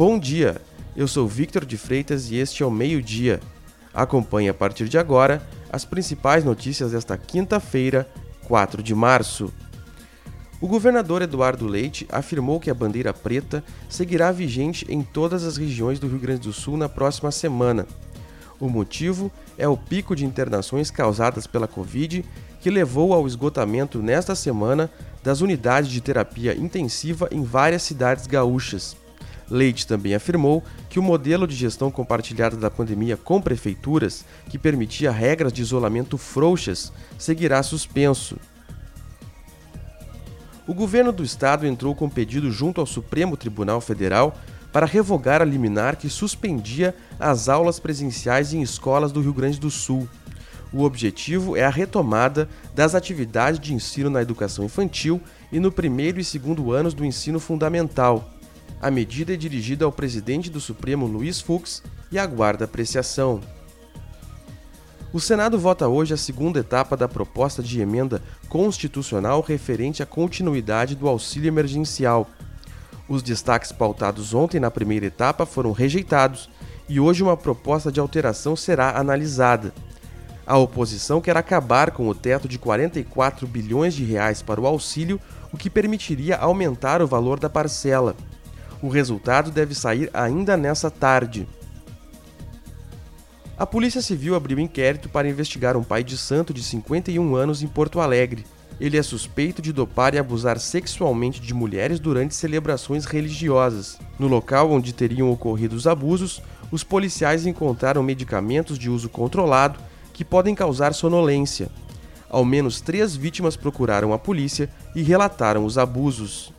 Bom dia, eu sou Victor de Freitas e este é o Meio Dia. Acompanhe a partir de agora as principais notícias desta quinta-feira, 4 de março. O governador Eduardo Leite afirmou que a bandeira preta seguirá vigente em todas as regiões do Rio Grande do Sul na próxima semana. O motivo é o pico de internações causadas pela Covid, que levou ao esgotamento nesta semana das unidades de terapia intensiva em várias cidades gaúchas. Leite também afirmou que o modelo de gestão compartilhada da pandemia com prefeituras, que permitia regras de isolamento frouxas, seguirá suspenso. O governo do estado entrou com pedido junto ao Supremo Tribunal Federal para revogar a liminar que suspendia as aulas presenciais em escolas do Rio Grande do Sul. O objetivo é a retomada das atividades de ensino na educação infantil e no primeiro e segundo anos do ensino fundamental. A medida é dirigida ao presidente do Supremo Luiz Fux e aguarda apreciação. O Senado vota hoje a segunda etapa da proposta de emenda constitucional referente à continuidade do auxílio emergencial. Os destaques pautados ontem na primeira etapa foram rejeitados e hoje uma proposta de alteração será analisada. A oposição quer acabar com o teto de 44 bilhões de reais para o auxílio, o que permitiria aumentar o valor da parcela. O resultado deve sair ainda nessa tarde. A Polícia Civil abriu inquérito para investigar um pai de santo de 51 anos em Porto Alegre. Ele é suspeito de dopar e abusar sexualmente de mulheres durante celebrações religiosas. No local onde teriam ocorrido os abusos, os policiais encontraram medicamentos de uso controlado que podem causar sonolência. Ao menos três vítimas procuraram a polícia e relataram os abusos.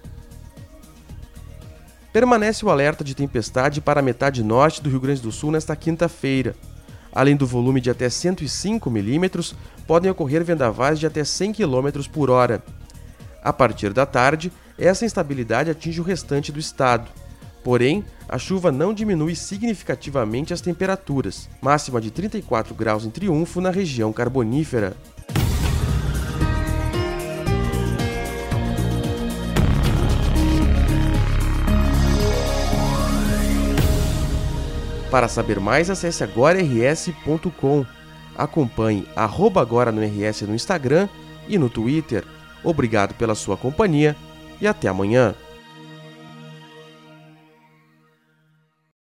Permanece o alerta de tempestade para a metade norte do Rio Grande do Sul nesta quinta-feira. Além do volume de até 105 milímetros, podem ocorrer vendavais de até 100 km por hora. A partir da tarde, essa instabilidade atinge o restante do estado. Porém, a chuva não diminui significativamente as temperaturas, máxima de 34 graus em Triunfo na região carbonífera. Para saber mais, acesse agora.rs.com. Acompanhe agora no RS no Instagram e no Twitter. Obrigado pela sua companhia e até amanhã.